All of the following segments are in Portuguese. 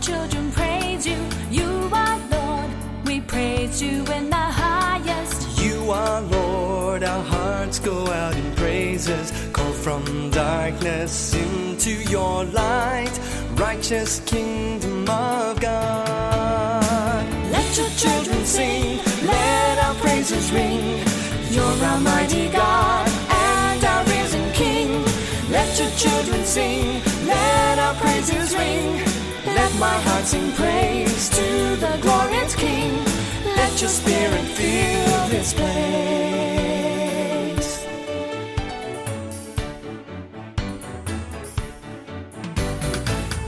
Children praise you. You are Lord, we praise you in the highest. You are Lord, our hearts go out in praises, call from darkness into your light, righteous kingdom of God. Let your children sing, let our praises ring. You're our mighty God and our risen King. Let your children sing, let our praises ring. Let my heart sing praise to the glorious King. Let your spirit fill this place.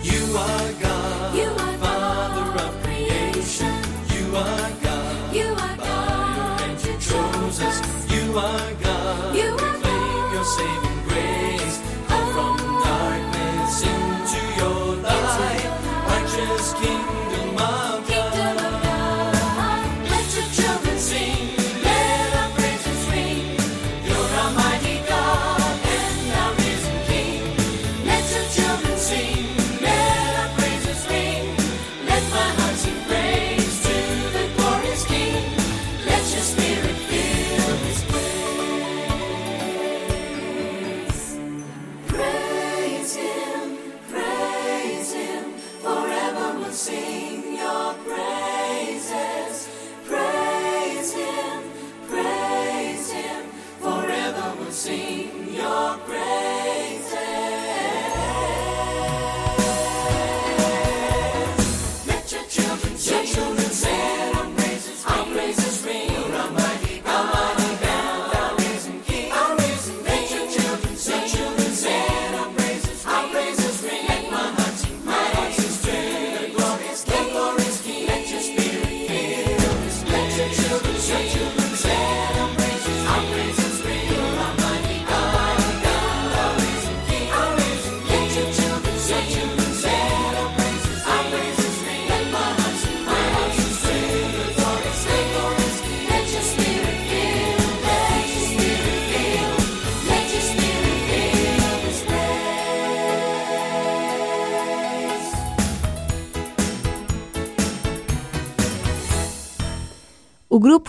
You are God, You are Father God, of creation. You are God, You are God, and you chose us. You are God,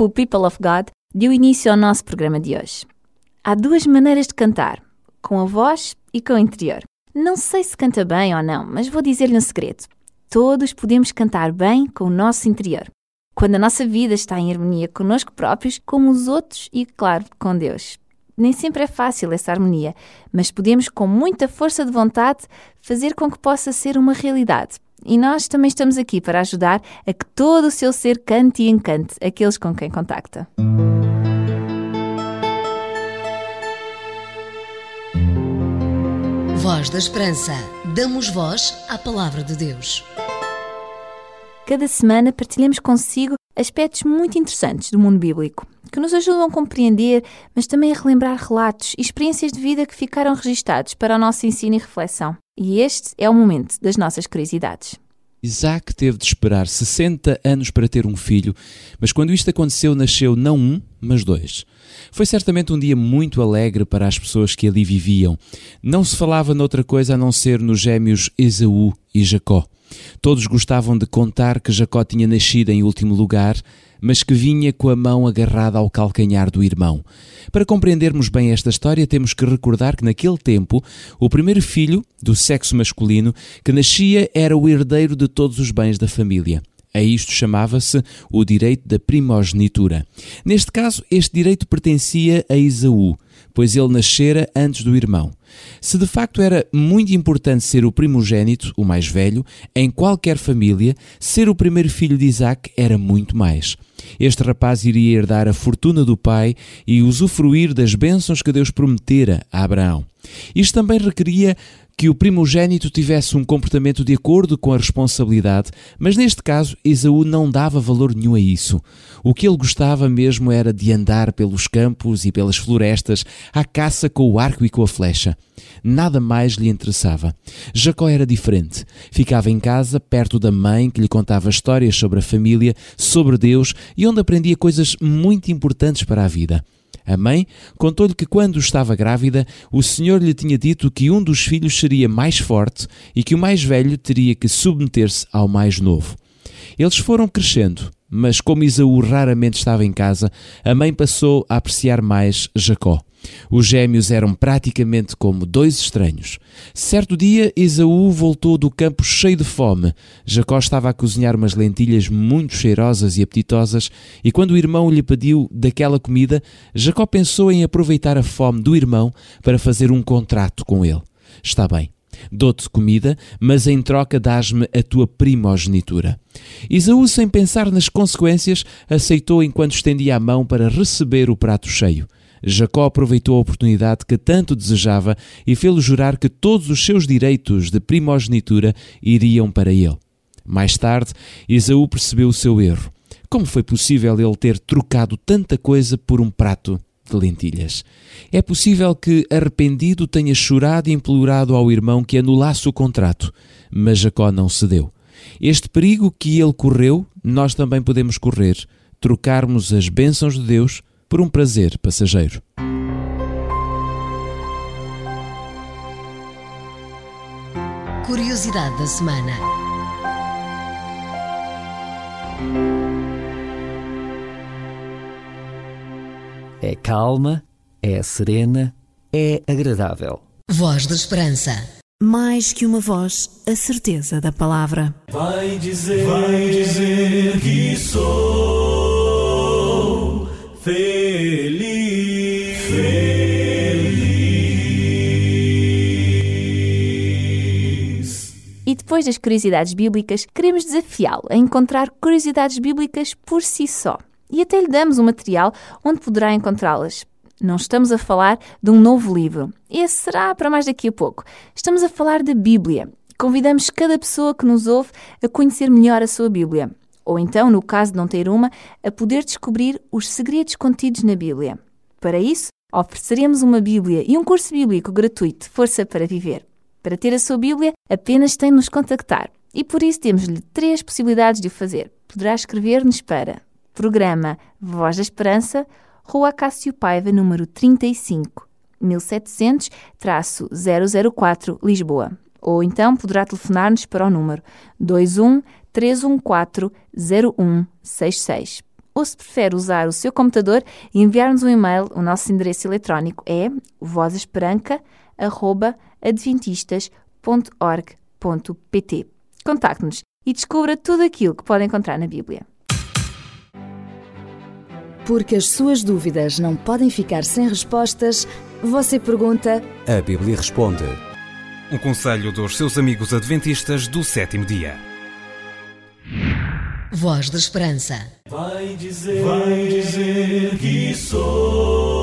grupo People of God deu início ao nosso programa de hoje. Há duas maneiras de cantar, com a voz e com o interior. Não sei se canta bem ou não, mas vou dizer-lhe um segredo. Todos podemos cantar bem com o nosso interior. Quando a nossa vida está em harmonia connosco próprios, com os outros e, claro, com Deus. Nem sempre é fácil essa harmonia, mas podemos, com muita força de vontade, fazer com que possa ser uma realidade. E nós também estamos aqui para ajudar a que todo o seu ser cante e encante aqueles com quem contacta. Voz da Esperança. Damos voz à palavra de Deus. Cada semana partilhamos consigo aspectos muito interessantes do mundo bíblico, que nos ajudam a compreender, mas também a relembrar relatos e experiências de vida que ficaram registados para o nosso ensino e reflexão. E este é o momento das nossas curiosidades. Isaac teve de esperar 60 anos para ter um filho, mas quando isto aconteceu, nasceu não um, mas dois. Foi certamente um dia muito alegre para as pessoas que ali viviam. Não se falava noutra coisa a não ser nos gêmeos Esaú e Jacó. Todos gostavam de contar que Jacó tinha nascido em último lugar, mas que vinha com a mão agarrada ao calcanhar do irmão. Para compreendermos bem esta história, temos que recordar que naquele tempo, o primeiro filho, do sexo masculino, que nascia era o herdeiro de todos os bens da família. A isto chamava-se o direito da primogenitura. Neste caso, este direito pertencia a Esaú, pois ele nascera antes do irmão. Se de facto era muito importante ser o primogênito, o mais velho, em qualquer família, ser o primeiro filho de Isaac era muito mais. Este rapaz iria herdar a fortuna do pai e usufruir das bênçãos que Deus prometera a Abraão. Isto também requeria que o primogênito tivesse um comportamento de acordo com a responsabilidade, mas neste caso Esaú não dava valor nenhum a isso. O que ele gostava mesmo era de andar pelos campos e pelas florestas à caça com o arco e com a flecha. Nada mais lhe interessava. Jacó era diferente. Ficava em casa, perto da mãe, que lhe contava histórias sobre a família, sobre Deus e onde aprendia coisas muito importantes para a vida. A mãe contou-lhe que quando estava grávida, o Senhor lhe tinha dito que um dos filhos seria mais forte e que o mais velho teria que submeter-se ao mais novo. Eles foram crescendo, mas como Isaú raramente estava em casa, a mãe passou a apreciar mais Jacó. Os gêmeos eram praticamente como dois estranhos. Certo dia, Esaú voltou do campo cheio de fome. Jacó estava a cozinhar umas lentilhas muito cheirosas e apetitosas, e quando o irmão lhe pediu daquela comida, Jacó pensou em aproveitar a fome do irmão para fazer um contrato com ele. Está bem. Dou-te comida, mas em troca dás-me a tua primogenitura. Esaú, sem pensar nas consequências, aceitou enquanto estendia a mão para receber o prato cheio. Jacó aproveitou a oportunidade que tanto desejava e fê-lo jurar que todos os seus direitos de primogenitura iriam para ele. Mais tarde, Esaú percebeu o seu erro. Como foi possível ele ter trocado tanta coisa por um prato de lentilhas? É possível que, arrependido, tenha chorado e implorado ao irmão que anulasse o contrato, mas Jacó não cedeu. Este perigo que ele correu, nós também podemos correr, trocarmos as bênçãos de Deus por um prazer passageiro. Curiosidade da semana. É calma, é serena, é agradável. Voz da Esperança. Mais que uma voz, a certeza da palavra. Vai dizer, vai dizer que sou feliz, depois das curiosidades bíblicas, queremos desafiá-lo a encontrar curiosidades bíblicas por si só. E até lhe damos um material onde poderá encontrá-las. Não estamos a falar de um novo livro. Esse será para mais daqui a pouco. Estamos a falar da Bíblia. Convidamos cada pessoa que nos ouve a conhecer melhor a sua Bíblia. Ou então, no caso de não ter uma, a poder descobrir os segredos contidos na Bíblia. Para isso, ofereceremos uma Bíblia e um curso bíblico gratuito, Força para Viver. Para ter a sua Bíblia, apenas tem de nos contactar. E por isso temos-lhe três possibilidades de o fazer. Poderá escrever-nos para Programa Voz da Esperança, Rua Cássio Paiva, número 35, 1700-004, Lisboa. Ou então poderá telefonar-nos para o número 21 314 0166. Ou se prefere usar o seu computador e enviar-nos um e-mail, o nosso endereço eletrónico é vozesperanca.adventistas.org.pt. Contacte-nos e descubra tudo aquilo que pode encontrar na Bíblia. Porque as suas dúvidas não podem ficar sem respostas, você pergunta A Bíblia responde. Um conselho dos seus amigos adventistas do sétimo dia. Voz da Esperança. Vai dizer, vai dizer que sou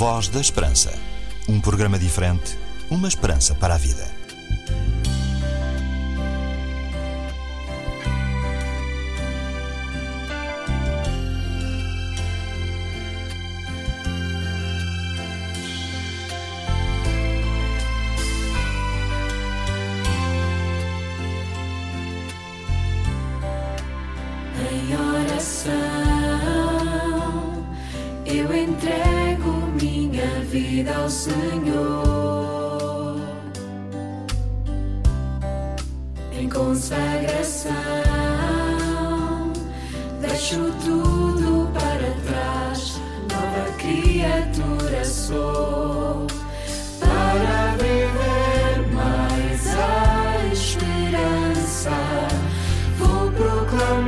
Voz da Esperança. Um programa diferente, uma esperança para a vida.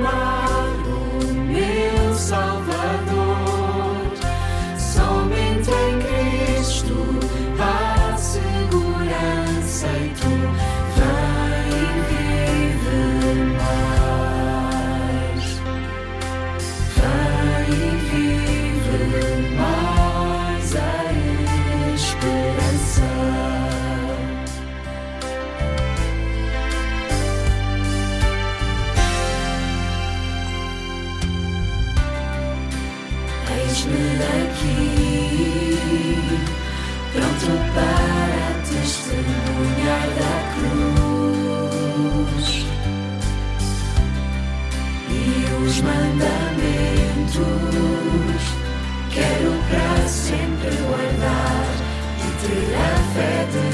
my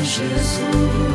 Jesus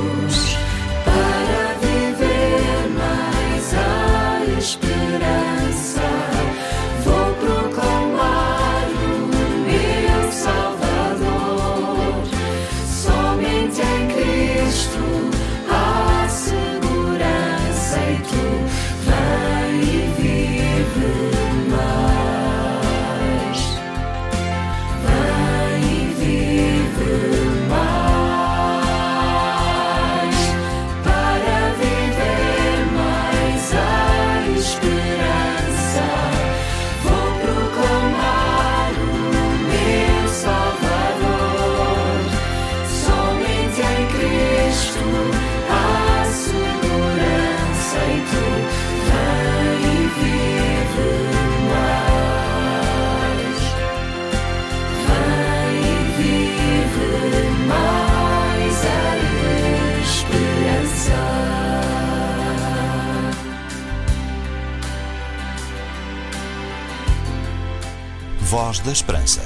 Voz da Esperança.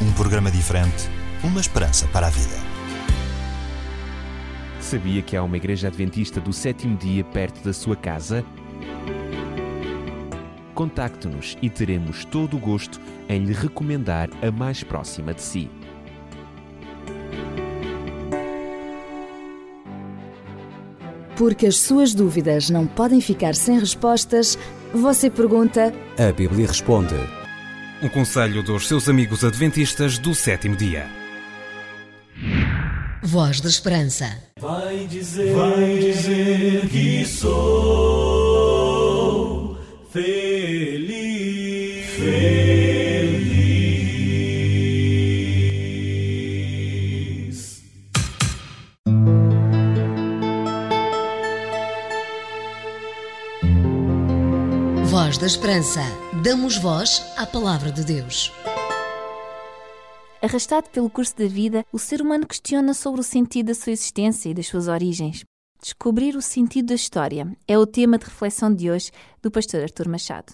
Um programa diferente, uma esperança para a vida. Sabia que há uma igreja adventista do sétimo dia perto da sua casa? Contacte-nos e teremos todo o gosto em lhe recomendar a mais próxima de si. Porque as suas dúvidas não podem ficar sem respostas, você pergunta A Bíblia responde. Um conselho dos seus amigos adventistas do sétimo dia. Voz da Esperança. Vai dizer, vai dizer que sou feliz, feliz. Voz da Esperança. Damos voz à palavra de Deus. Arrastado pelo curso da vida, o ser humano questiona sobre o sentido da sua existência e das suas origens. Descobrir o sentido da história é o tema de reflexão de hoje do pastor Artur Machado.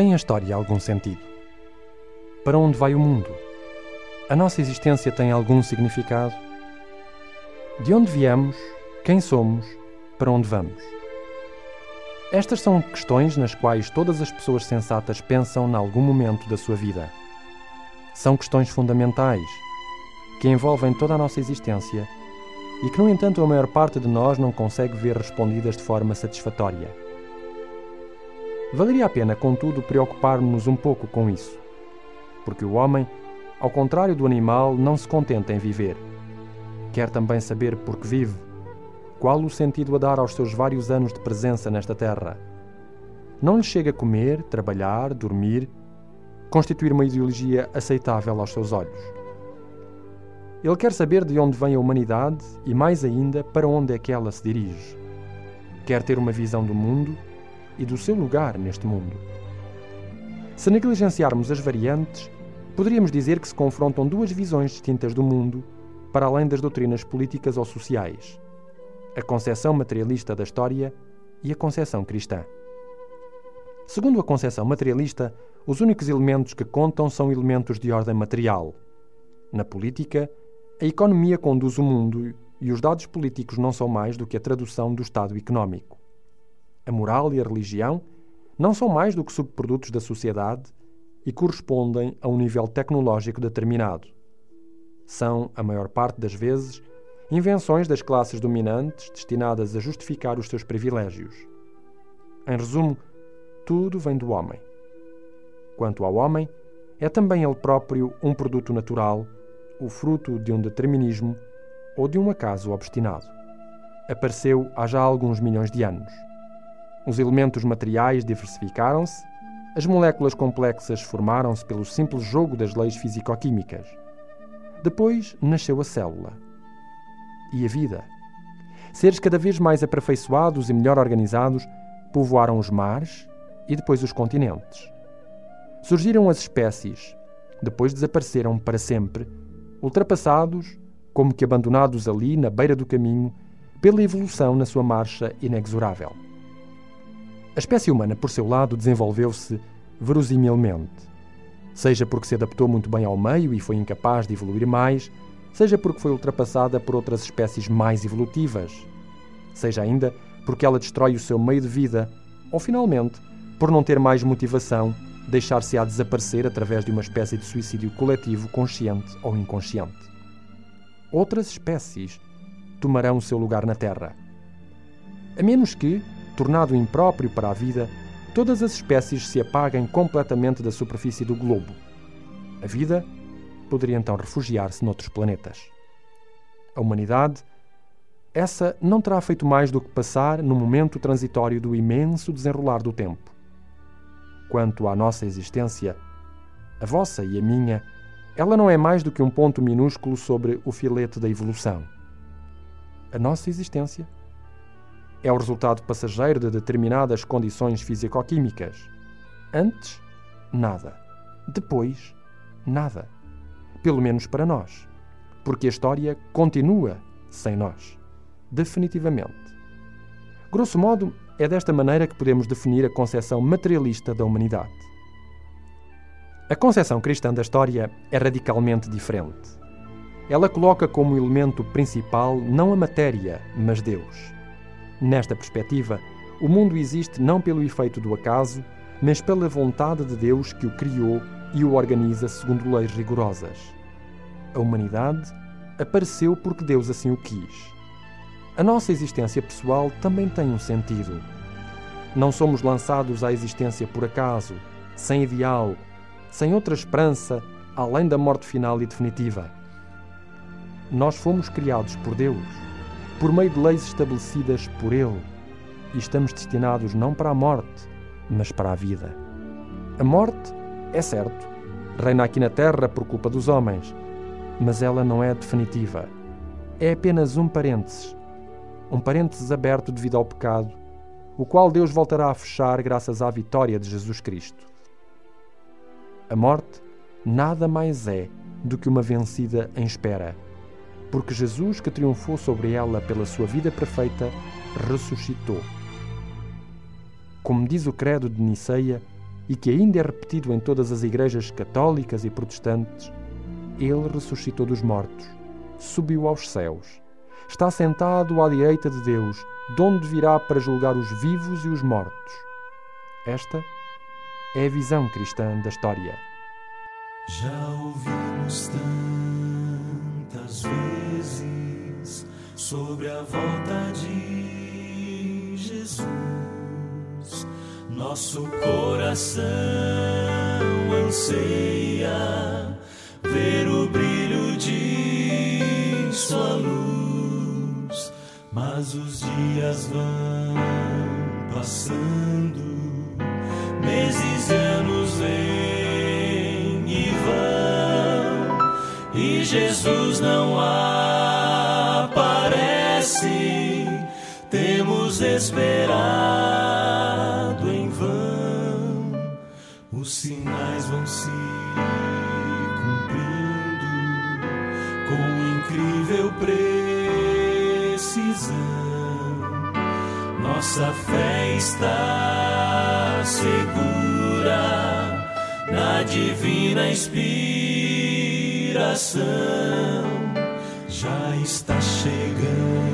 Tem a história algum sentido? Para onde vai o mundo? A nossa existência tem algum significado? De onde viemos? Quem somos? Para onde vamos? Estas são questões nas quais todas as pessoas sensatas pensam em algum momento da sua vida. São questões fundamentais que envolvem toda a nossa existência e que, no entanto, a maior parte de nós não consegue ver respondidas de forma satisfatória. Valeria a pena, contudo, preocupar-nos um pouco com isso. Porque o homem, ao contrário do animal, não se contenta em viver. Quer também saber por que vive, qual o sentido a dar aos seus vários anos de presença nesta terra. Não lhe chega a comer, trabalhar, dormir, constituir uma ideologia aceitável aos seus olhos. Ele quer saber de onde vem a humanidade e, mais ainda, para onde é que ela se dirige. Quer ter uma visão do mundo e do seu lugar neste mundo. Se negligenciarmos as variantes, Poderíamos dizer que se confrontam duas visões distintas do mundo, para além das doutrinas políticas ou sociais: a concepção materialista da história e a concepção cristã. Segundo a concepção materialista, os únicos elementos que contam são elementos de ordem material. Na política, a economia conduz o mundo e os dados políticos não são mais do que a tradução do estado económico. A moral e a religião não são mais do que subprodutos da sociedade e correspondem a um nível tecnológico determinado. São, a maior parte das vezes, invenções das classes dominantes destinadas a justificar os seus privilégios. Em resumo, tudo vem do homem. Quanto ao homem, é também ele próprio um produto natural, o fruto de um determinismo ou de um acaso obstinado. Apareceu há já alguns milhões de anos. Os elementos materiais diversificaram-se, as moléculas complexas formaram-se pelo simples jogo das leis físico-químicas. Depois nasceu a célula. E a vida. Seres cada vez mais aperfeiçoados e melhor organizados povoaram os mares e depois os continentes. Surgiram as espécies, depois desapareceram para sempre, ultrapassados, como que abandonados ali na beira do caminho, pela evolução na sua marcha inexorável. A espécie humana, por seu lado, desenvolveu-se verosimilmente. Seja porque se adaptou muito bem ao meio e foi incapaz de evoluir mais, seja porque foi ultrapassada por outras espécies mais evolutivas, seja ainda porque ela destrói o seu meio de vida, ou finalmente, por não ter mais motivação, deixar-se a desaparecer através de uma espécie de suicídio coletivo consciente ou inconsciente. Outras espécies tomarão o seu lugar na Terra. A menos que, tornado impróprio para a vida, todas as espécies se apaguem completamente da superfície do globo. A vida poderia então refugiar-se noutros planetas. A humanidade, essa não terá feito mais do que passar no momento transitório do imenso desenrolar do tempo. Quanto à nossa existência, a vossa e a minha, ela não é mais do que um ponto minúsculo sobre o filete da evolução. A nossa existência é o resultado passageiro de determinadas condições físico-químicas. Antes, nada. Depois, nada. Pelo menos para nós. Porque a história continua sem nós. Definitivamente. Grosso modo, é desta maneira que podemos definir a concepção materialista da humanidade. A concepção cristã da história é radicalmente diferente. Ela coloca como elemento principal não a matéria, mas Deus. Nesta perspectiva, o mundo existe não pelo efeito do acaso, mas pela vontade de Deus que o criou e o organiza segundo leis rigorosas. A humanidade apareceu porque Deus assim o quis. A nossa existência pessoal também tem um sentido. Não somos lançados à existência por acaso, sem ideal, sem outra esperança além da morte final e definitiva. Nós fomos criados por Deus, por meio de leis estabelecidas por Ele, e estamos destinados não para a morte, mas para a vida. A morte, é certo, reina aqui na Terra por culpa dos homens, mas ela não é definitiva. É apenas um parênteses, um parênteses aberto devido ao pecado, o qual Deus voltará a fechar graças à vitória de Jesus Cristo. A morte nada mais é do que uma vencida em espera, porque Jesus, que triunfou sobre ela pela sua vida perfeita, ressuscitou. Como diz o Credo de Niceia, e que ainda é repetido em todas as igrejas católicas e protestantes, ele ressuscitou dos mortos, subiu aos céus, está sentado à direita de Deus, de onde virá para julgar os vivos e os mortos. Esta é a visão cristã da história. Já ouvimos tantas vezes sobre a volta de Jesus. Nosso coração anseia ver o brilho de Sua luz, mas os dias vão passando, Jesus não aparece, temos esperado em vão, os sinais vão se cumprindo com incrível precisão. Nossa fé está segura na divina Espírito inspiração. Já está chegando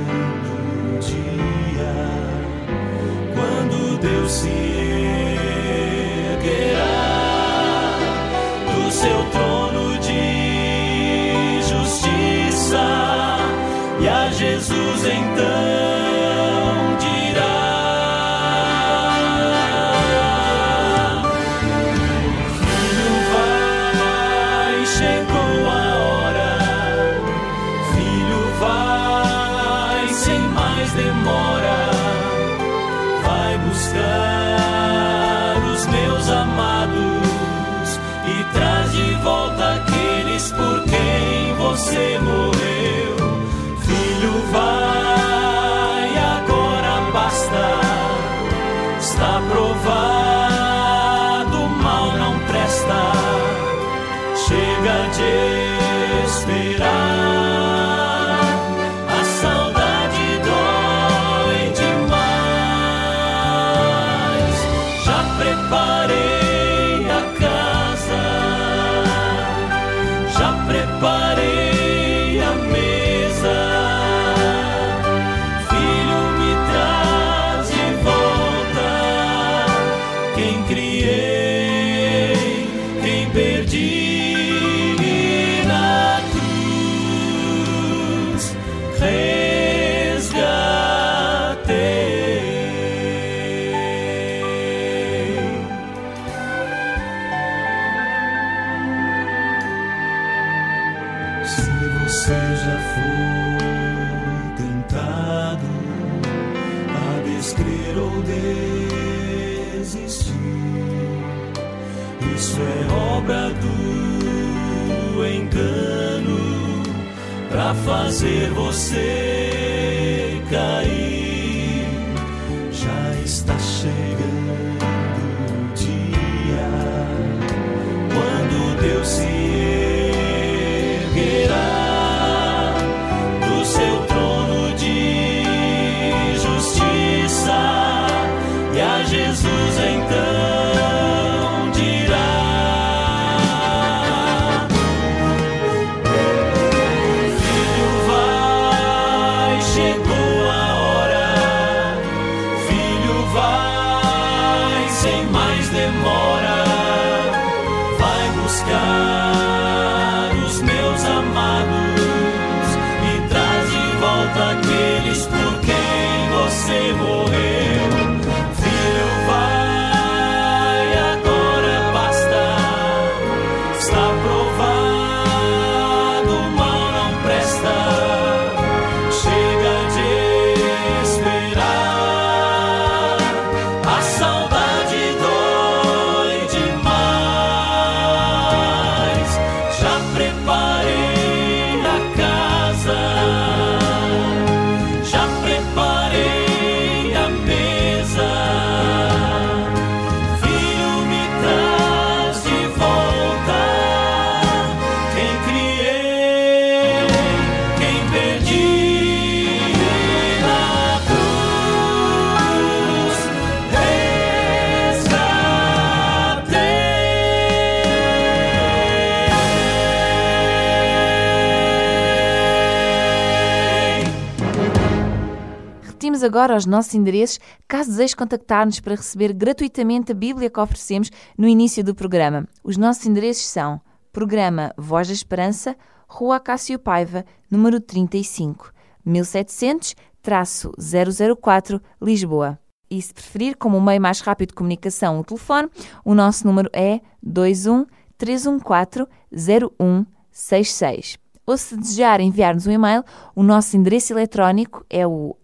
agora os nossos endereços, caso deseje contactar-nos para receber gratuitamente a Bíblia que oferecemos no início do programa. Os nossos endereços são Programa Voz da Esperança, Rua Cássio Paiva, número 35, 1700-004, Lisboa. E se preferir, como meio mais rápido de comunicação, o telefone, o nosso número é 21 314 0166. Ou se desejar enviar-nos um e-mail, o nosso endereço eletrónico é o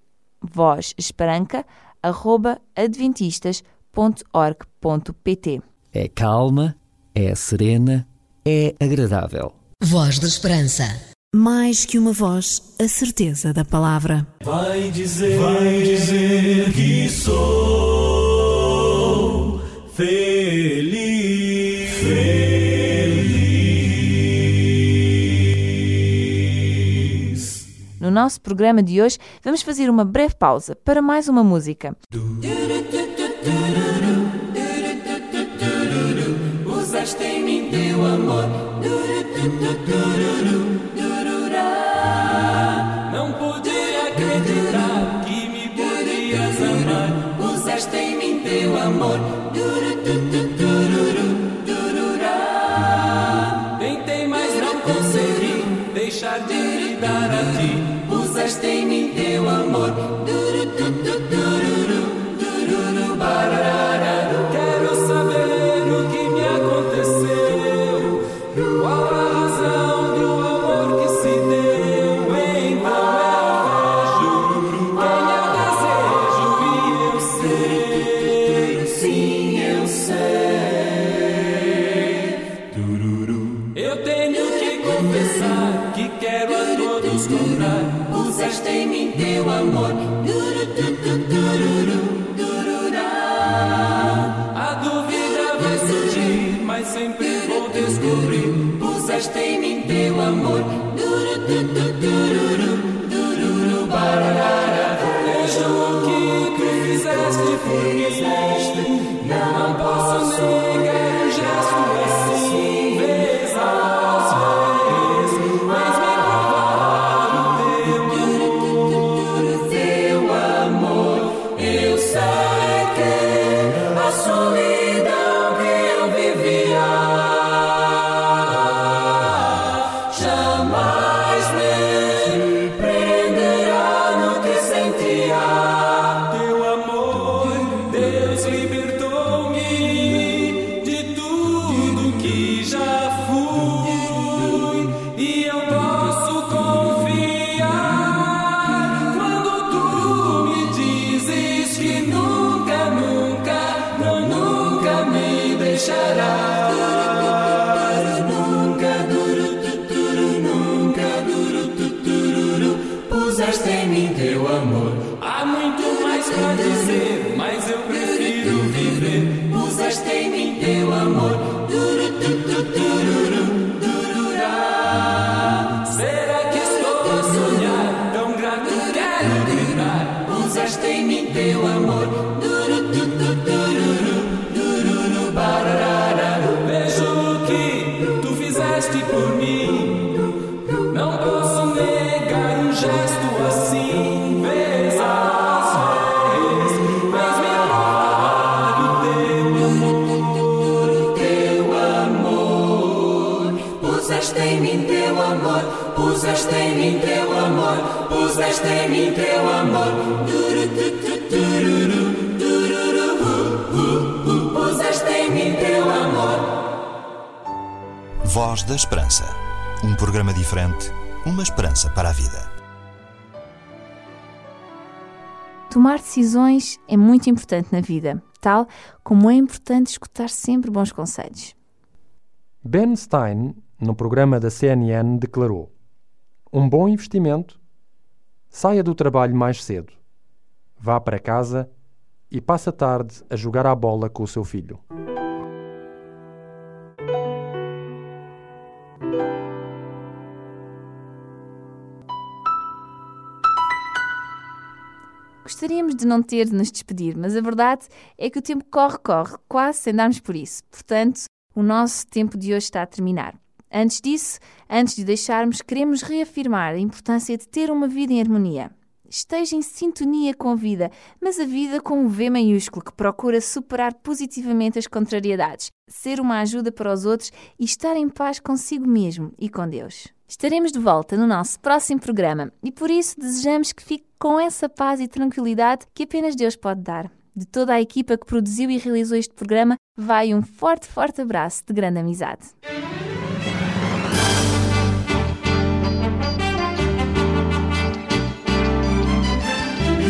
vozesperanca.adventistas.org.pt É calma, é serena, é agradável. Voz da Esperança. Mais que uma voz, a certeza da palavra. Vai dizer, vai dizer que sou feliz. Nosso programa de hoje, vamos fazer uma breve pausa para mais uma música. Usaste em mim teu amor. Usaste em mim Usaste em teu amor. Vejo shout out. Puseste em mim teu amor. Duru, tu, tu, tururu, dururu, hu, hu, hu. Puseste em mim teu amor. Voz da Esperança. Um programa diferente, uma esperança para a vida. Tomar decisões é muito importante na vida, tal como é importante escutar sempre bons conselhos. Ben Stein, no programa da CNN, declarou: Um bom investimento. Saia do trabalho mais cedo. Vá para casa e passe a tarde a jogar à bola com o seu filho. Gostaríamos de não ter de nos despedir, mas a verdade é que o tempo corre, corre, quase sem darmos por isso. Portanto, o nosso tempo de hoje está a terminar. Antes disso, antes de deixarmos, queremos reafirmar a importância de ter uma vida em harmonia. Esteja em sintonia com a vida, mas a vida com um V maiúsculo que procura superar positivamente as contrariedades, ser uma ajuda para os outros e estar em paz consigo mesmo e com Deus. Estaremos de volta no nosso próximo programa e por isso desejamos que fique com essa paz e tranquilidade que apenas Deus pode dar. De toda a equipa que produziu e realizou este programa, vai um forte, forte abraço de grande amizade.